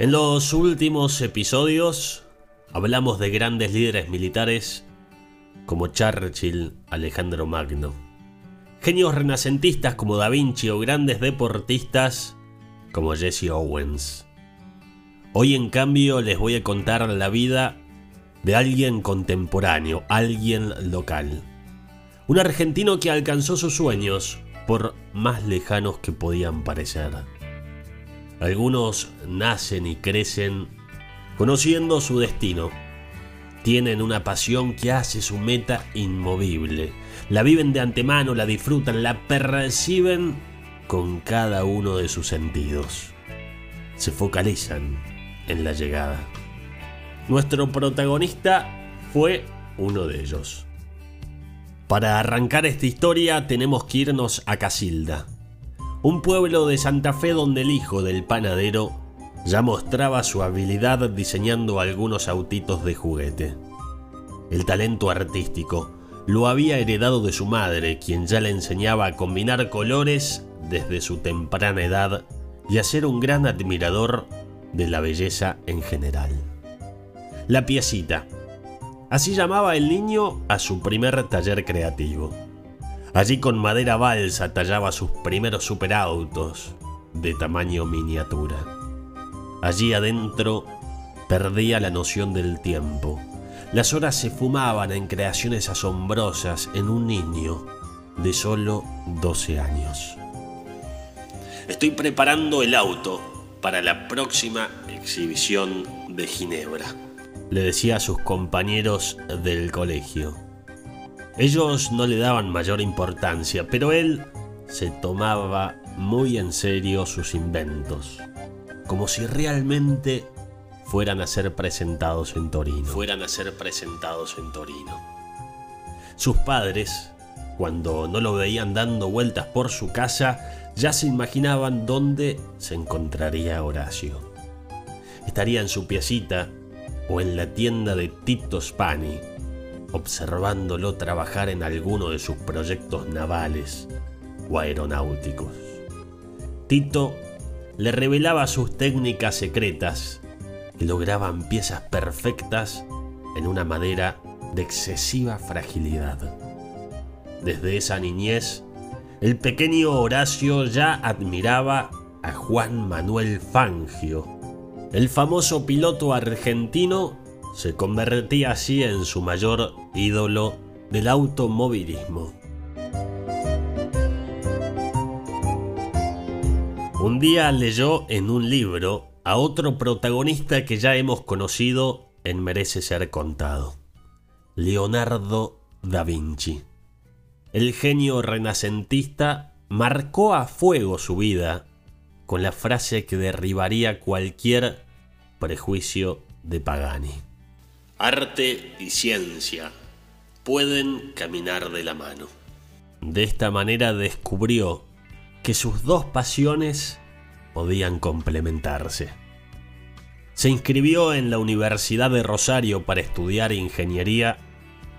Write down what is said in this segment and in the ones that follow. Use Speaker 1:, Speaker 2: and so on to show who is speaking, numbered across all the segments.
Speaker 1: En los últimos episodios hablamos de grandes líderes militares como Churchill, Alejandro Magno, genios renacentistas como Da Vinci o grandes deportistas como Jesse Owens. Hoy en cambio les voy a contar la vida de alguien contemporáneo, alguien local. Un argentino que alcanzó sus sueños por más lejanos que podían parecer. Algunos nacen y crecen conociendo su destino. Tienen una pasión que hace su meta inmovible. La viven de antemano, la disfrutan, la perciben con cada uno de sus sentidos. Se focalizan en la llegada. Nuestro protagonista fue uno de ellos. Para arrancar esta historia tenemos que irnos a Casilda, un pueblo de Santa Fe donde el hijo del panadero ya mostraba su habilidad diseñando algunos autitos de juguete. El talento artístico lo había heredado de su madre, quien ya le enseñaba a combinar colores desde su temprana edad y a ser un gran admirador de la belleza en general. La piecita, Así llamaba el niño a su primer taller creativo. Allí con madera balsa tallaba sus primeros superautos de tamaño miniatura. Allí adentro perdía la noción del tiempo. Las horas se fumaban en creaciones asombrosas en un niño de solo 12 años. Estoy preparando el auto para la próxima exhibición de Ginebra le decía a sus compañeros del colegio. Ellos no le daban mayor importancia, pero él se tomaba muy en serio sus inventos, como si realmente fueran a ser presentados en Torino. Fueran a ser presentados en Torino. Sus padres, cuando no lo veían dando vueltas por su casa, ya se imaginaban dónde se encontraría Horacio. Estaría en su piecita o en la tienda de Tito Spani, observándolo trabajar en alguno de sus proyectos navales o aeronáuticos. Tito le revelaba sus técnicas secretas que lograban piezas perfectas en una madera de excesiva fragilidad. Desde esa niñez, el pequeño Horacio ya admiraba a Juan Manuel Fangio, el famoso piloto argentino se convertía así en su mayor ídolo del automovilismo. Un día leyó en un libro a otro protagonista que ya hemos conocido en Merece ser contado, Leonardo da Vinci. El genio renacentista marcó a fuego su vida con la frase que derribaría cualquier prejuicio de Pagani. Arte y ciencia pueden caminar de la mano. De esta manera descubrió que sus dos pasiones podían complementarse. Se inscribió en la Universidad de Rosario para estudiar ingeniería,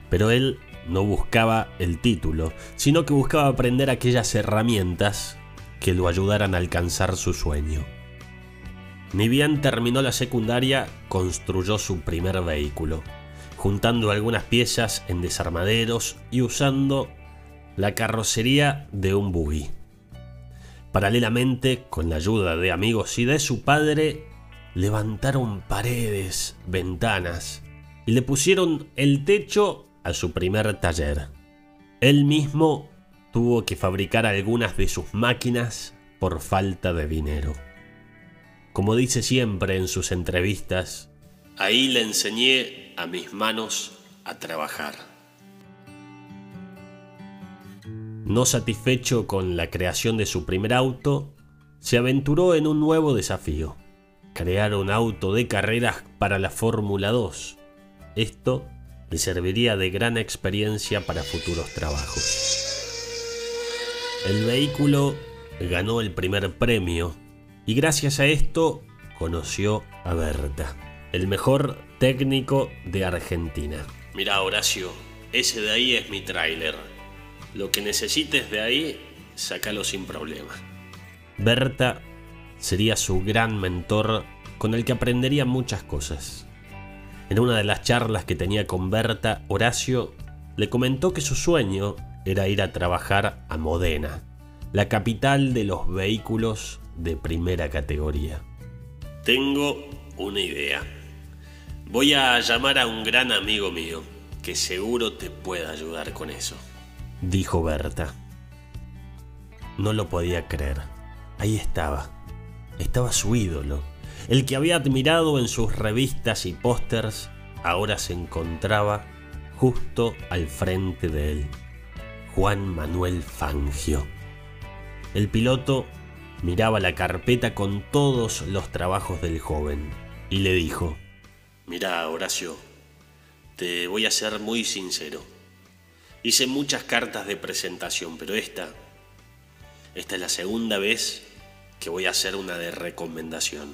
Speaker 1: pero él no buscaba el título, sino que buscaba aprender aquellas herramientas que lo ayudaran a alcanzar su sueño. Ni bien terminó la secundaria, construyó su primer vehículo, juntando algunas piezas en desarmaderos y usando la carrocería de un buggy. Paralelamente, con la ayuda de amigos y de su padre, levantaron paredes, ventanas y le pusieron el techo a su primer taller. Él mismo tuvo que fabricar algunas de sus máquinas por falta de dinero. Como dice siempre en sus entrevistas, ahí le enseñé a mis manos a trabajar. No satisfecho con la creación de su primer auto, se aventuró en un nuevo desafío, crear un auto de carreras para la Fórmula 2. Esto le serviría de gran experiencia para futuros trabajos. El vehículo ganó el primer premio y gracias a esto conoció a Berta, el mejor técnico de Argentina. Mira Horacio, ese de ahí es mi tráiler. Lo que necesites de ahí, sácalo sin problema. Berta sería su gran mentor con el que aprendería muchas cosas. En una de las charlas que tenía con Berta, Horacio le comentó que su sueño era ir a trabajar a Modena, la capital de los vehículos de primera categoría. Tengo una idea. Voy a llamar a un gran amigo mío que seguro te pueda ayudar con eso, dijo Berta. No lo podía creer. Ahí estaba. Estaba su ídolo. El que había admirado en sus revistas y pósters ahora se encontraba justo al frente de él. Juan Manuel Fangio. El piloto miraba la carpeta con todos los trabajos del joven y le dijo, Mira, Horacio, te voy a ser muy sincero. Hice muchas cartas de presentación, pero esta, esta es la segunda vez que voy a hacer una de recomendación.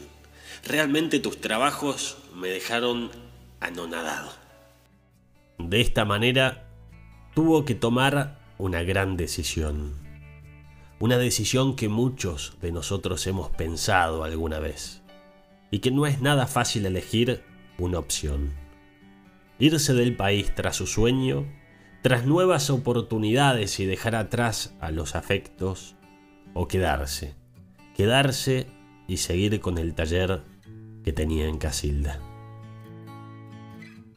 Speaker 1: Realmente tus trabajos me dejaron anonadado. De esta manera, tuvo que tomar una gran decisión. Una decisión que muchos de nosotros hemos pensado alguna vez. Y que no es nada fácil elegir una opción. Irse del país tras su sueño, tras nuevas oportunidades y dejar atrás a los afectos, o quedarse quedarse y seguir con el taller que tenía en Casilda.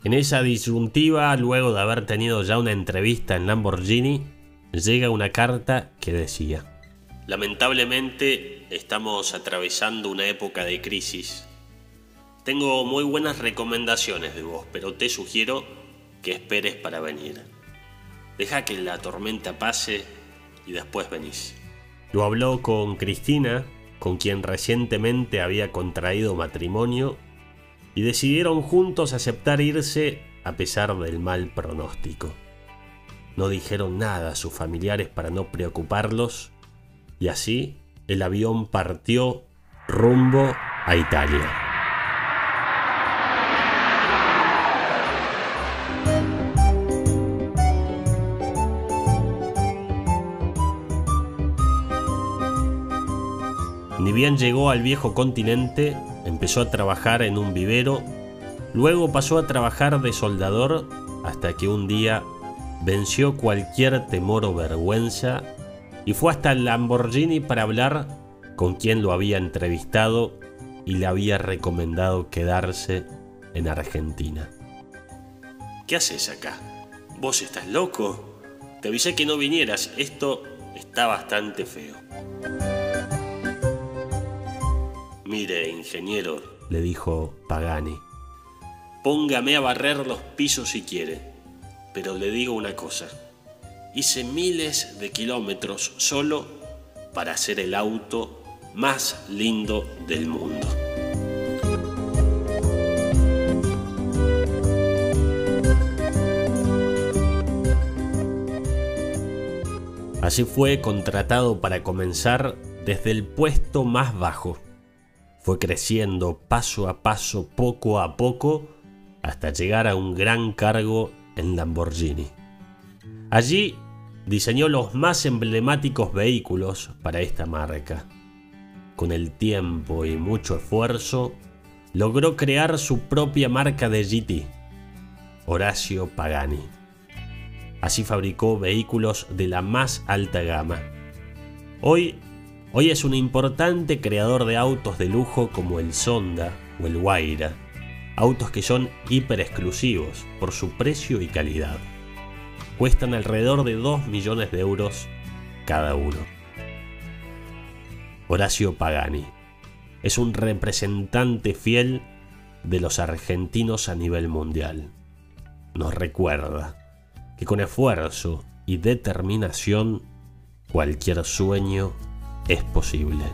Speaker 1: En esa disyuntiva, luego de haber tenido ya una entrevista en Lamborghini, llega una carta que decía, Lamentablemente estamos atravesando una época de crisis. Tengo muy buenas recomendaciones de vos, pero te sugiero que esperes para venir. Deja que la tormenta pase y después venís. Lo habló con Cristina, con quien recientemente había contraído matrimonio, y decidieron juntos aceptar irse a pesar del mal pronóstico. No dijeron nada a sus familiares para no preocuparlos, y así el avión partió rumbo a Italia. Ni bien llegó al viejo continente, empezó a trabajar en un vivero, luego pasó a trabajar de soldador hasta que un día venció cualquier temor o vergüenza y fue hasta el Lamborghini para hablar con quien lo había entrevistado y le había recomendado quedarse en Argentina. ¿Qué haces acá? ¿Vos estás loco? Te avisé que no vinieras, esto está bastante feo. Mire, ingeniero, le dijo Pagani, póngame a barrer los pisos si quiere, pero le digo una cosa, hice miles de kilómetros solo para hacer el auto más lindo del mundo. Así fue contratado para comenzar desde el puesto más bajo fue creciendo paso a paso, poco a poco, hasta llegar a un gran cargo en Lamborghini. Allí diseñó los más emblemáticos vehículos para esta marca. Con el tiempo y mucho esfuerzo, logró crear su propia marca de GT, Horacio Pagani. Así fabricó vehículos de la más alta gama. Hoy Hoy es un importante creador de autos de lujo como el Sonda o el Huayra, autos que son hiper exclusivos por su precio y calidad. Cuestan alrededor de 2 millones de euros cada uno. Horacio Pagani es un representante fiel de los argentinos a nivel mundial. Nos recuerda que con esfuerzo y determinación cualquier sueño es posible.